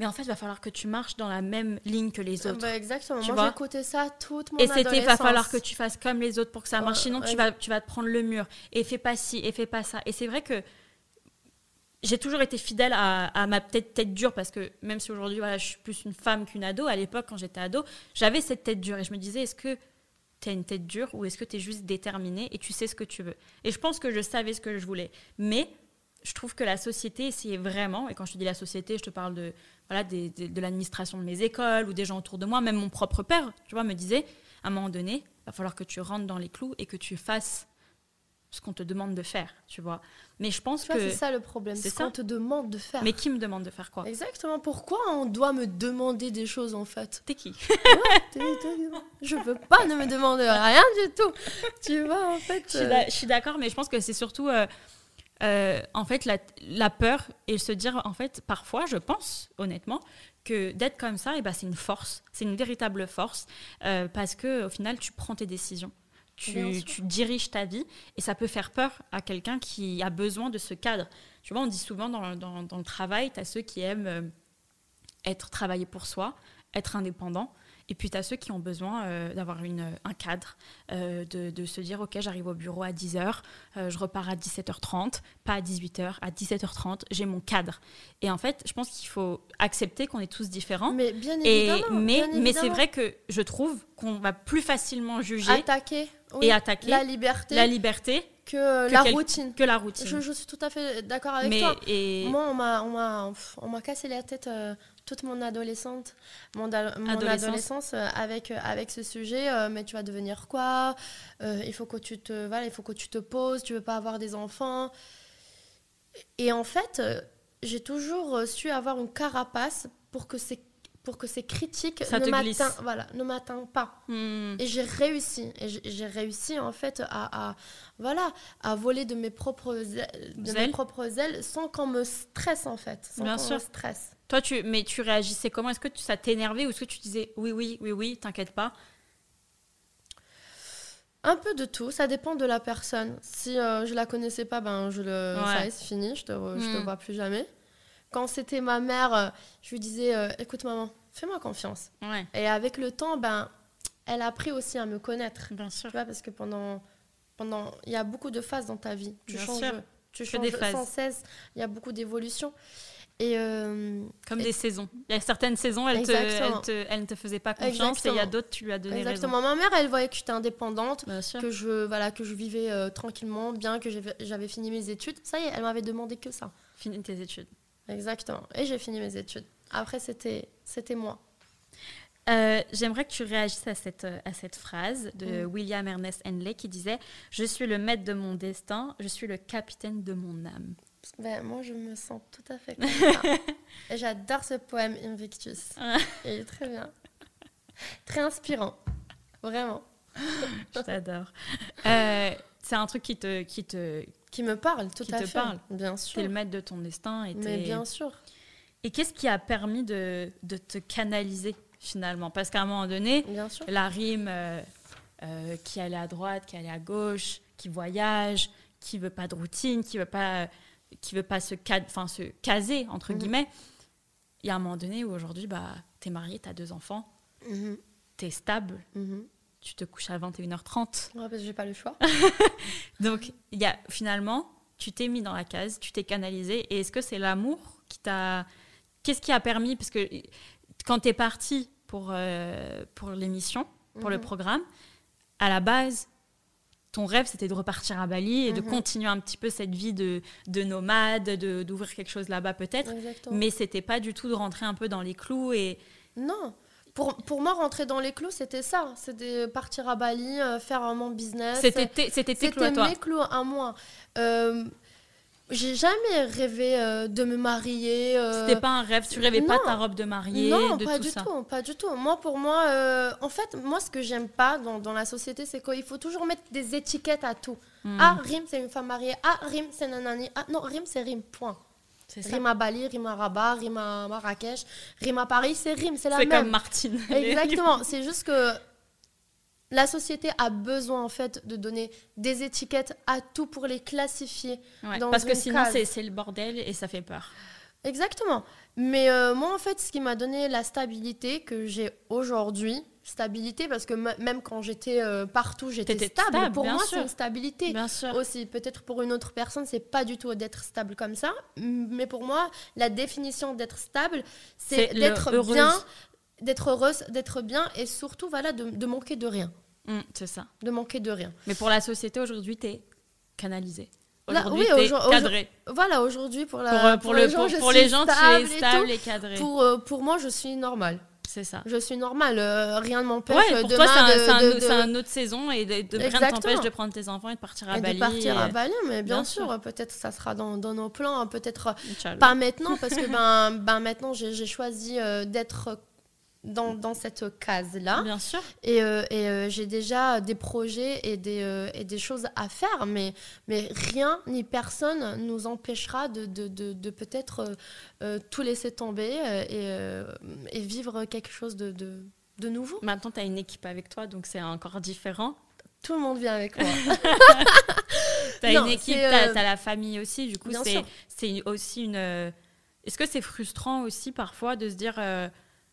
Speaker 1: mais en fait, il va falloir que tu marches dans la même ligne que les autres.
Speaker 2: Bah, exactement.
Speaker 1: Tu
Speaker 2: Moi, écouté ça toute mon
Speaker 1: et c'était, il va falloir que tu fasses comme les autres pour que ça marche, sinon tu vas, tu vas te prendre le mur. Et fais pas ci, et fais pas ça. Et c'est vrai que j'ai toujours été fidèle à, à ma tête, tête dure parce que même si aujourd'hui voilà, je suis plus une femme qu'une ado, à l'époque quand j'étais ado, j'avais cette tête dure et je me disais est-ce que tu as une tête dure ou est-ce que tu es juste déterminée et tu sais ce que tu veux? Et je pense que je savais ce que je voulais. Mais je trouve que la société essayait vraiment, et quand je te dis la société, je te parle de, voilà, des- des- de l'administration de mes écoles ou des gens autour de moi, même mon propre père, tu vois, me disait à un moment donné, il va falloir que tu rentres dans les clous et que tu fasses ce qu'on te demande de faire, tu vois. Mais je pense
Speaker 2: Tu vois,
Speaker 1: que...
Speaker 2: c'est ça le problème.
Speaker 1: C'est ça.
Speaker 2: qu'on te demande de faire.
Speaker 1: Mais qui me demande de faire quoi?
Speaker 2: Exactement. Pourquoi on doit me demander des choses en fait?
Speaker 1: T'es qui?
Speaker 2: T'es- Je veux pas, ne me demander rien du tout. Tu vois, en fait.
Speaker 1: Je suis
Speaker 2: euh,
Speaker 1: d'a- je suis d'accord, mais je pense que c'est surtout, euh, euh, en fait, la, la peur et se dire, en fait, parfois, je pense, honnêtement, que d'être comme ça, eh ben, c'est une force, c'est une véritable force, euh, parce que au final, tu prends tes décisions. Tu, diriges ta vie et ça peut faire peur à quelqu'un qui a besoin de ce cadre. Tu vois, on dit souvent dans, dans- dans le travail, tu as ceux qui aiment euh, être travailler pour soi, être indépendant. Et puis, tu as ceux qui ont besoin euh, d'avoir une, un cadre, euh, de, de, se dire, OK, j'arrive au bureau à 10h, euh, je repars à 17h30, pas à 18h, à 17h30, j'ai mon cadre. Et en fait, je pense qu'il faut accepter qu'on est tous différents.
Speaker 2: Mais bien évidemment.
Speaker 1: Et, mais
Speaker 2: bien
Speaker 1: mais c'est vrai que je trouve qu'on va plus facilement juger
Speaker 2: Attaquer. oui,
Speaker 1: et attaquer
Speaker 2: La liberté
Speaker 1: la liberté
Speaker 2: que,
Speaker 1: que
Speaker 2: la
Speaker 1: quel-
Speaker 2: routine.
Speaker 1: que la routine.
Speaker 2: Je, je suis tout à fait d'accord avec
Speaker 1: mais,
Speaker 2: toi.
Speaker 1: et,
Speaker 2: Moi, on m'a, on cassé la tête euh, toute mon adolescente, mon,
Speaker 1: Adolescence.
Speaker 2: adolescence euh, avec, euh, avec ce sujet. euh, mais tu vas devenir quoi Euh, Il faut que tu te, voilà, il faut que tu te poses. Tu veux pas avoir des enfants. Et en fait, j'ai toujours su avoir une carapace pour que ces, pour que ces critiques
Speaker 1: Ça
Speaker 2: ne m'atteignent, voilà, ne m'atteignent pas.
Speaker 1: Hmm.
Speaker 2: Et j'ai réussi. Et j'ai- réussi en fait à, à- voilà, à voler de mes propres ailes, de mes propres ailes sans qu'on me stresse en fait. Sans qu'on me stresse.
Speaker 1: Toi, tu, mais tu réagissais comment? Est-ce que tu- ça t'énervait ou est-ce que tu disais oui, oui, oui, oui, t'inquiète pas?
Speaker 2: Un peu de tout, ça dépend de la personne. Si euh, je la connaissais pas, ben je le,
Speaker 1: Ouais.
Speaker 2: ça c'est fini, je te, re- je te
Speaker 1: Mm.
Speaker 2: vois plus jamais. Quand c'était ma mère, euh, je lui disais, euh, écoute maman, fais-moi confiance.
Speaker 1: Ouais,
Speaker 2: Et avec le temps, ben, elle a appris aussi à me connaître.
Speaker 1: bien sûr.
Speaker 2: Tu vois, parce que pendant, pendant, il y a beaucoup de phases dans ta vie. Tu
Speaker 1: Bien
Speaker 2: changes,
Speaker 1: sûr.
Speaker 2: tu changes
Speaker 1: des phases.
Speaker 2: sans cesse. Il y a beaucoup d'évolutions. Et euh,
Speaker 1: Comme
Speaker 2: Et-
Speaker 1: des saisons. Il y a certaines saisons, elles, te, elles, te, elles ne te faisaient pas confiance et il y a d'autres, tu lui as donné raison.
Speaker 2: exactement, ma mère, elle voyait que j'étais indépendante, que je, voilà, que je vivais euh, tranquillement, bien que j'avais- fini mes études. Ça y est, elle m'avait demandé que ça.
Speaker 1: Finis tes études.
Speaker 2: Exactement. Et j'ai fini mes études. Après, c'était moi.
Speaker 1: Euh, J'aimerais que tu réagisses à cette, à cette phrase de
Speaker 2: Mm.
Speaker 1: William Ernest Henley qui disait Je suis le maître de mon destin, je suis le capitaine de mon âme.
Speaker 2: Ben, moi, je me sens tout à fait comme ça. Et j'adore ce poème Invictus. Il est très bien. Très inspirant. Vraiment.
Speaker 1: Je t'adore. Euh, C'est un truc qui te, qui te,
Speaker 2: Qui me parle, tout
Speaker 1: Qui
Speaker 2: à
Speaker 1: te
Speaker 2: fait.
Speaker 1: parle.
Speaker 2: Bien
Speaker 1: t'es
Speaker 2: sûr.
Speaker 1: le maître de ton destin. Et,
Speaker 2: Mais
Speaker 1: t'es-
Speaker 2: bien sûr.
Speaker 1: et qu'est-ce qui a permis de, de te canaliser finalement? Parce qu'à un moment donné,
Speaker 2: Bien sûr.
Speaker 1: la rime euh, euh, qui allait à droite, qui allait à gauche, qui voyage, qui veut pas de routine, qui veut pas, qui veut pas se, ca- enfin, se caser entre
Speaker 2: Mhm.
Speaker 1: guillemets. Il y a un moment donné où aujourd'hui, bah, t'es marié, t'as deux enfants,
Speaker 2: Mhm.
Speaker 1: t'es stable,
Speaker 2: Mhm.
Speaker 1: tu te couches à 21h30.
Speaker 2: Ouais, parce que j'ai pas le choix.
Speaker 1: Donc, y a finalement, tu t'es mis dans la case, tu t'es canalisé. Et est-ce que c'est l'amour qui t'a. Qu'est-ce qui a permis Parce que quand tu es parti pour, euh, pour l'émission, pour le
Speaker 2: Mhm.
Speaker 1: programme, à la base, ton rêve, c'était de repartir à Bali et de
Speaker 2: Mhm.
Speaker 1: continuer un petit peu cette vie de, de nomade, de- d'ouvrir quelque chose là-bas peut-être. Mais c'était pas du tout de rentrer un peu dans les clous et.
Speaker 2: Non. Pour, pour moi, rentrer dans les clous, c'était ça. C'était partir à Bali, euh, faire mon business.
Speaker 1: C'était tes- c'était tes clous à
Speaker 2: C'était
Speaker 1: toi.
Speaker 2: mes clous à moi. Euh, j'ai jamais rêvé euh, de me marier. euh,
Speaker 1: C'était pas un rêve, tu rêvais pas
Speaker 2: non.
Speaker 1: ta robe de mariée,
Speaker 2: non,
Speaker 1: de
Speaker 2: pas
Speaker 1: tout
Speaker 2: du
Speaker 1: ça.
Speaker 2: tout, pas du tout. Moi, pour moi, euh, en fait, moi, ce que j'aime pas dans, dans la société, c'est qu'il faut toujours mettre des étiquettes à tout.
Speaker 1: Hmm,
Speaker 2: Ah, Rim, c'est une femme mariée. Ah, Rim, c'est nanani. Ah, non, Rim, c'est Rim, point.
Speaker 1: c'est ça.
Speaker 2: Rim à Bali, Rim à Rabat, Rim à Marrakech, Rim à Paris, c'est Rim, c'est la
Speaker 1: C'est
Speaker 2: même.
Speaker 1: comme Martine.
Speaker 2: Exactement. C'est juste que la société a besoin en fait de donner des étiquettes à tout pour les classifier.
Speaker 1: Ouais,
Speaker 2: dans
Speaker 1: parce que sinon, c'est le bordel et ça fait peur.
Speaker 2: Exactement. Mais euh, moi en fait, ce qui m'a donné la stabilité que j'ai aujourd'hui, stabilité parce que même quand j'étais euh, partout, j'étais stable.
Speaker 1: stable,
Speaker 2: Pour moi, c'est une stabilité.
Speaker 1: Bien sûr.
Speaker 2: Aussi, peut-être pour une autre personne, c'est pas du tout d'être stable comme ça. Mais pour moi, la définition d'être stable, c'est d'être bien, d'être heureuse, d'être bien et surtout voilà de, de manquer de rien,
Speaker 1: Mm, c'est ça.
Speaker 2: de manquer de rien.
Speaker 1: Mais pour la société, aujourd'hui, t'es canalisé.
Speaker 2: Là,
Speaker 1: Aujourd'hui,
Speaker 2: oui, aujourd-
Speaker 1: cadré.
Speaker 2: Voilà, aujourd'hui pour la
Speaker 1: Pour, euh, pour, le,
Speaker 2: gens,
Speaker 1: pour, pour les gens, tu es
Speaker 2: et
Speaker 1: stable
Speaker 2: tout.
Speaker 1: et cadré.
Speaker 2: Pour, euh, pour moi, je suis normale.
Speaker 1: C'est ça.
Speaker 2: Je suis normale. euh, rien ne m'empêche
Speaker 1: Ouais,
Speaker 2: euh,
Speaker 1: pour
Speaker 2: demain
Speaker 1: toi, c'est un,
Speaker 2: de,
Speaker 1: un-
Speaker 2: de- de-
Speaker 1: un autre saison et de, de rien ne t'empêche de prendre tes enfants et de partir à
Speaker 2: et de
Speaker 1: Bali.
Speaker 2: partir à
Speaker 1: et-
Speaker 2: Bali, mais bien,
Speaker 1: Bien
Speaker 2: sûr,
Speaker 1: sûr.
Speaker 2: peut-être ça sera dans, dans nos plans, peut-être
Speaker 1: Inch'Allah.
Speaker 2: pas maintenant, parce que ben, ben maintenant j'ai choisi euh, d'être dans, dans cette case-là.
Speaker 1: Bien sûr.
Speaker 2: Et, euh, et, euh, j'ai déjà des projets et des, euh, et des choses à faire, mais, mais rien ni personne nous empêchera de, de, de, de peut-être tout laisser tomber et, et vivre quelque chose de, de, de nouveau.
Speaker 1: Maintenant, tu as une équipe avec toi, donc c'est encore différent.
Speaker 2: Tout le monde vient avec moi.
Speaker 1: Tu as
Speaker 2: Non,
Speaker 1: une équipe, tu as, la famille aussi. Du coup, c'est aussi une, est-ce que c'est frustrant aussi parfois de se dire, euh,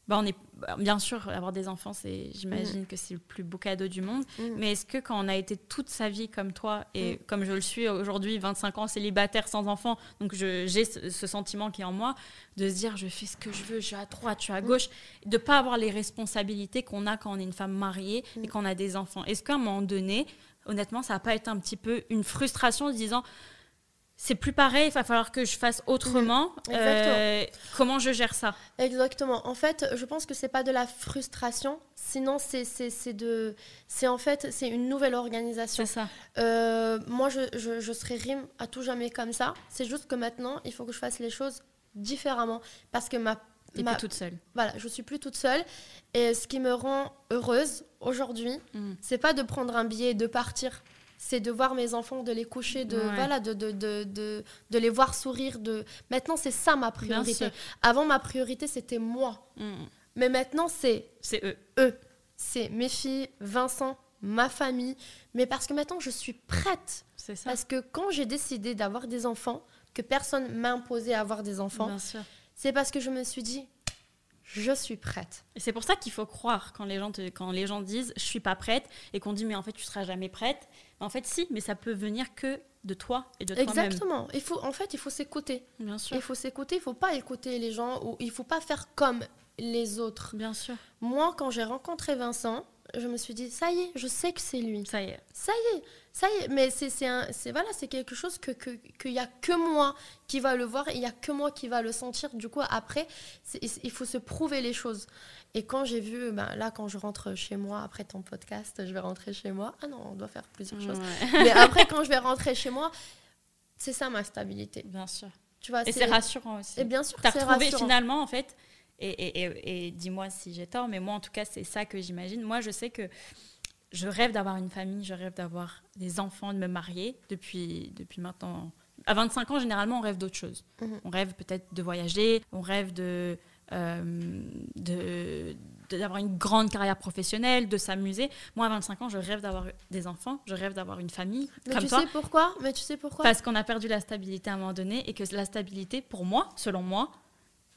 Speaker 1: bah, on est bah, bien sûr avoir des enfants, c'est, j'imagine que c'est le plus beau cadeau du monde.
Speaker 2: Mm.
Speaker 1: Mais est-ce que quand on a été toute sa vie comme toi et
Speaker 2: Mm.
Speaker 1: comme je le suis aujourd'hui, 25 ans célibataire sans enfant, donc j'ai ce, ce sentiment qui est en moi de se dire, je fais ce que je veux, je suis à droite, je suis à
Speaker 2: Mm.
Speaker 1: gauche, de pas avoir les responsabilités qu'on a quand on est une femme mariée et
Speaker 2: Mm.
Speaker 1: qu'on a des enfants. Est-ce qu'à un moment donné, honnêtement, ça n'a pas été un petit peu une frustration en se disant c'est plus pareil, il va falloir que je fasse autrement.
Speaker 2: Exactement.
Speaker 1: Euh, comment je gère ça?
Speaker 2: Exactement. En fait, je pense que c'est pas de la frustration, sinon c'est c'est c'est de c'est en fait c'est une nouvelle organisation.
Speaker 1: C'est ça.
Speaker 2: Euh, moi, je, je, je serai rime à tout jamais comme ça. C'est juste que maintenant, il faut que je fasse les choses différemment parce que ma
Speaker 1: T'es
Speaker 2: ma-
Speaker 1: plus toute seule.
Speaker 2: voilà, je suis plus toute seule et ce qui me rend heureuse aujourd'hui,
Speaker 1: Mm.
Speaker 2: c'est pas de prendre un billet et de partir. C'est de voir mes enfants, de les coucher, de
Speaker 1: Ouais.
Speaker 2: voilà, de, de, de, de, de les voir sourire. De... Maintenant, c'est ça ma priorité. Avant, ma priorité, c'était moi.
Speaker 1: Mm.
Speaker 2: Mais maintenant, c'est
Speaker 1: C'est eux.
Speaker 2: eux. C'est mes filles, Vincent, ma famille. Mais parce que maintenant, je suis prête.
Speaker 1: C'est ça.
Speaker 2: Parce que quand j'ai décidé d'avoir des enfants, que personne m'a imposé à avoir des enfants, c'est parce que je me suis dit, je suis prête.
Speaker 1: Et c'est pour ça qu'il faut croire quand les gens te- quand les gens disent je suis pas prête et qu'on dit mais en fait tu seras jamais prête. En fait si, mais ça peut venir que de toi et de toi-même.
Speaker 2: Exactement. Il faut, en fait, il faut s'écouter.
Speaker 1: Bien sûr.
Speaker 2: Il faut s'écouter. Il faut pas écouter les gens ou il faut pas faire comme les autres.
Speaker 1: Bien sûr.
Speaker 2: Moi, quand j'ai rencontré Vincent, je me suis dit, ça y est, je sais que c'est lui.
Speaker 1: Ça y est.
Speaker 2: Ça y est, ça y est. Mais c'est c'est un- c'est voilà, c'est quelque chose que qu'il que y a que moi qui va le voir, il y a que moi qui va le sentir. Du coup, après, il faut se prouver les choses. Et quand j'ai vu, ben, là, quand je rentre chez moi après ton podcast, je vais rentrer chez moi. Ah non, on doit faire plusieurs choses. Mais après, quand je vais rentrer chez moi, c'est ça ma stabilité.
Speaker 1: Bien sûr.
Speaker 2: Tu vois,
Speaker 1: Et c'est rassurant aussi.
Speaker 2: Et bien sûr, c'est rassurant.
Speaker 1: finalement, en fait, et, et- et- et dis-moi si j'ai tort, mais moi, en tout cas, c'est ça que j'imagine. Moi, je sais que je rêve d'avoir une famille, je rêve d'avoir des enfants, de me marier depuis, depuis maintenant. À 25 ans, généralement, on rêve d'autre chose.
Speaker 2: Mhm.
Speaker 1: On rêve peut-être de voyager, on rêve de. euh, de- de- d'avoir une grande carrière professionnelle, de s'amuser. Moi, à 25 ans, je rêve d'avoir des enfants, je rêve d'avoir une famille,
Speaker 2: Mais
Speaker 1: comme
Speaker 2: tu
Speaker 1: toi.
Speaker 2: sais pourquoi? Mais tu sais pourquoi?
Speaker 1: Parce qu'on a perdu la stabilité à un moment donné et que la stabilité, pour moi, selon moi,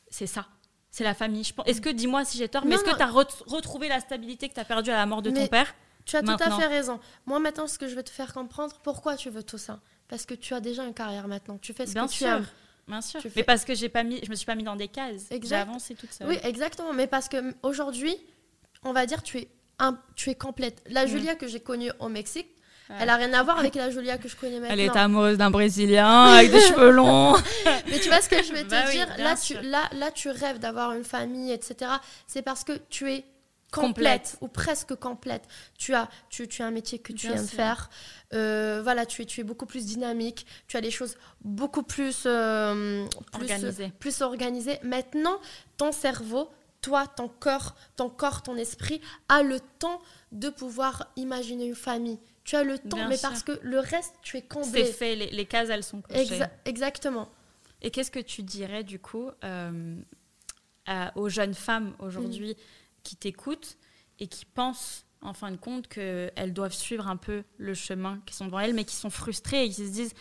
Speaker 1: c'est ça. C'est la famille. Je pense- Est-ce que, dis-moi si j'ai tort, mais est-ce que tu as retrouvé la stabilité que tu as perdue à la mort de ton père
Speaker 2: Tu as tout à fait raison. Moi, maintenant, ce que je veux te faire comprendre, pourquoi tu veux tout ça? Parce que tu as déjà une carrière maintenant. Tu fais ce
Speaker 1: Bien
Speaker 2: que tu aimes.
Speaker 1: Bien sûr.
Speaker 2: Tu
Speaker 1: Mais
Speaker 2: fais-
Speaker 1: parce que j'ai pas mis, je me suis pas mis dans des cases. J'ai avancé toute seule.
Speaker 2: Oui, exactement. Mais parce que aujourd'hui, on va dire, tu es, un, tu es complète. La
Speaker 1: Mm.
Speaker 2: Julia que j'ai connue au Mexique. Elle a rien à voir avec la Julia que je connais maintenant.
Speaker 1: Elle est amoureuse d'un Brésilien avec des cheveux longs.
Speaker 2: Mais tu vois ce que je vais te
Speaker 1: Bah
Speaker 2: dire là tu,
Speaker 1: sûr.
Speaker 2: là, là, tu rêves d'avoir une famille, etc. C'est parce que tu es complète,
Speaker 1: Complète.
Speaker 2: ou presque complète. Tu as, tu, tu as un métier que tu
Speaker 1: Bien
Speaker 2: aimes
Speaker 1: sûr.
Speaker 2: faire. Euh, voilà, tu es, tu es beaucoup plus dynamique. Tu as des choses beaucoup plus, euh, plus
Speaker 1: Organisées.
Speaker 2: plus organisées. Maintenant, ton cerveau, toi, ton corps, ton corps, ton esprit a le temps de pouvoir imaginer une famille. Tu as le temps,
Speaker 1: Bien
Speaker 2: mais
Speaker 1: sûr.
Speaker 2: parce que le reste, tu es
Speaker 1: C'est
Speaker 2: comblé.
Speaker 1: fait, les, les cases, elles sont cochées.
Speaker 2: Exa- exactement.
Speaker 1: Et qu'est-ce que tu dirais du coup euh, à- aux jeunes femmes aujourd'hui qui t'écoutent et qui pensent en fin de compte qu'elles doivent suivre un peu le chemin qui sont devant elles, mais qui sont frustrées et qui se disent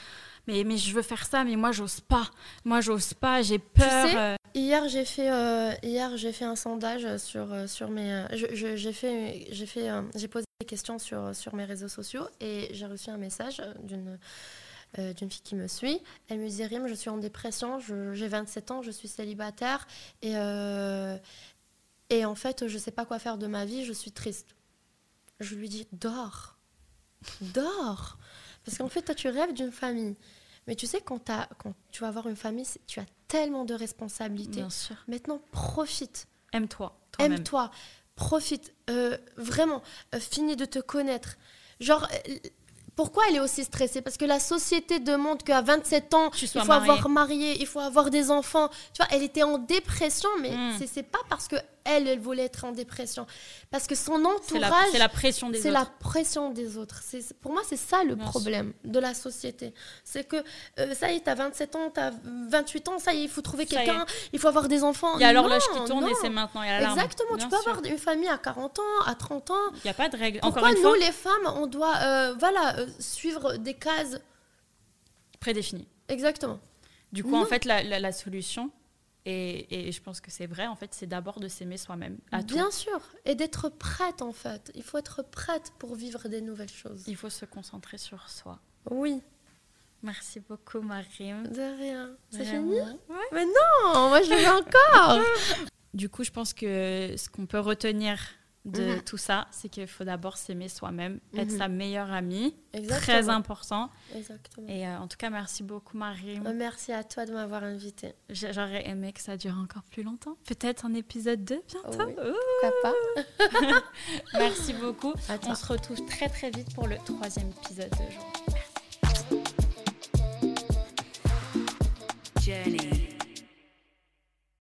Speaker 1: mais, mais je veux faire ça, mais moi j'ose pas, moi j'ose pas, j'ai peur.
Speaker 2: sais,
Speaker 1: euh.
Speaker 2: Hier, j'ai fait, euh, hier, j'ai fait un sondage sur, sur mes. j'ai fait, j'ai fait, j'ai posé des questions sur, sur mes réseaux sociaux et j'ai reçu un message d'une euh, d'une fille qui me suit. Elle me dit Rim, je suis en dépression, j'ai 27 ans, je suis célibataire et euh, et en fait, je sais pas quoi faire de ma vie, je suis triste. Je lui dis dors, dors, parce qu'en fait, toi, tu rêves d'une famille. Mais tu sais, quand, t'as- quand tu vas avoir une famille, tu as tellement de responsabilités.
Speaker 1: Bien sûr.
Speaker 2: Maintenant, profite.
Speaker 1: Aime-toi.
Speaker 2: Aime-toi. Profite. Euh, vraiment. Euh, finis de te connaître. Genre, euh, pourquoi elle est aussi stressée? Parce que la société demande qu'à 27 ans,
Speaker 1: Tu
Speaker 2: il faut
Speaker 1: mariée.
Speaker 2: avoir marié, il faut avoir des enfants. Tu vois, elle était en dépression, mais
Speaker 1: Mm.
Speaker 2: c'est- c'est pas parce que elle, elle voulait être en dépression. Parce que son
Speaker 1: C'est
Speaker 2: entourage,
Speaker 1: c'est la pression des
Speaker 2: c'est
Speaker 1: autres.
Speaker 2: la pression des autres. C'est- Pour moi, c'est ça le
Speaker 1: Bien
Speaker 2: problème de la société. C'est que euh, ça y est, t'as 27 ans, t'as 28 ans, ça y est, il faut trouver quelqu'un, il faut avoir des enfants.
Speaker 1: Il y a l'horloge qui tourne et c'est maintenant. Il y a l'alarme.
Speaker 2: Exactement,
Speaker 1: Bien
Speaker 2: tu peux
Speaker 1: sûr.
Speaker 2: avoir une famille à 40 ans, à 30 ans.
Speaker 1: Il n'y a pas de règle.
Speaker 2: Pourquoi
Speaker 1: Encore une
Speaker 2: nous,
Speaker 1: fois,
Speaker 2: les femmes, on doit euh, voilà, euh, suivre des cases
Speaker 1: prédéfini.
Speaker 2: Exactement.
Speaker 1: Du coup,
Speaker 2: Non.
Speaker 1: en fait, la, la- la solution, Et, et je pense que c'est vrai, en fait, c'est d'abord de s'aimer soi-même.
Speaker 2: Bien sûr, et d'être prête, en fait. Il faut être prête pour vivre des nouvelles choses.
Speaker 1: Il faut se concentrer sur soi.
Speaker 2: Oui.
Speaker 1: Merci beaucoup, Marim.
Speaker 2: De rien. C'est fini Mais non, moi je le veux encore.
Speaker 1: du coup, je pense que ce qu'on peut retenir de mhm. tout ça, c'est qu'il faut d'abord s'aimer soi-même, être mhm. sa meilleure amie, très important.
Speaker 2: Exactement.
Speaker 1: Et euh, en tout cas, merci beaucoup Marie.
Speaker 2: Euh, merci à toi de m'avoir invitée.
Speaker 1: J'aurais aimé que ça dure encore plus longtemps. Peut-être un épisode 2 bientôt.
Speaker 2: Oui, pourquoi pas.
Speaker 1: merci beaucoup. On se retrouve très très vite pour le troisième épisode de jour. Merci. Journey.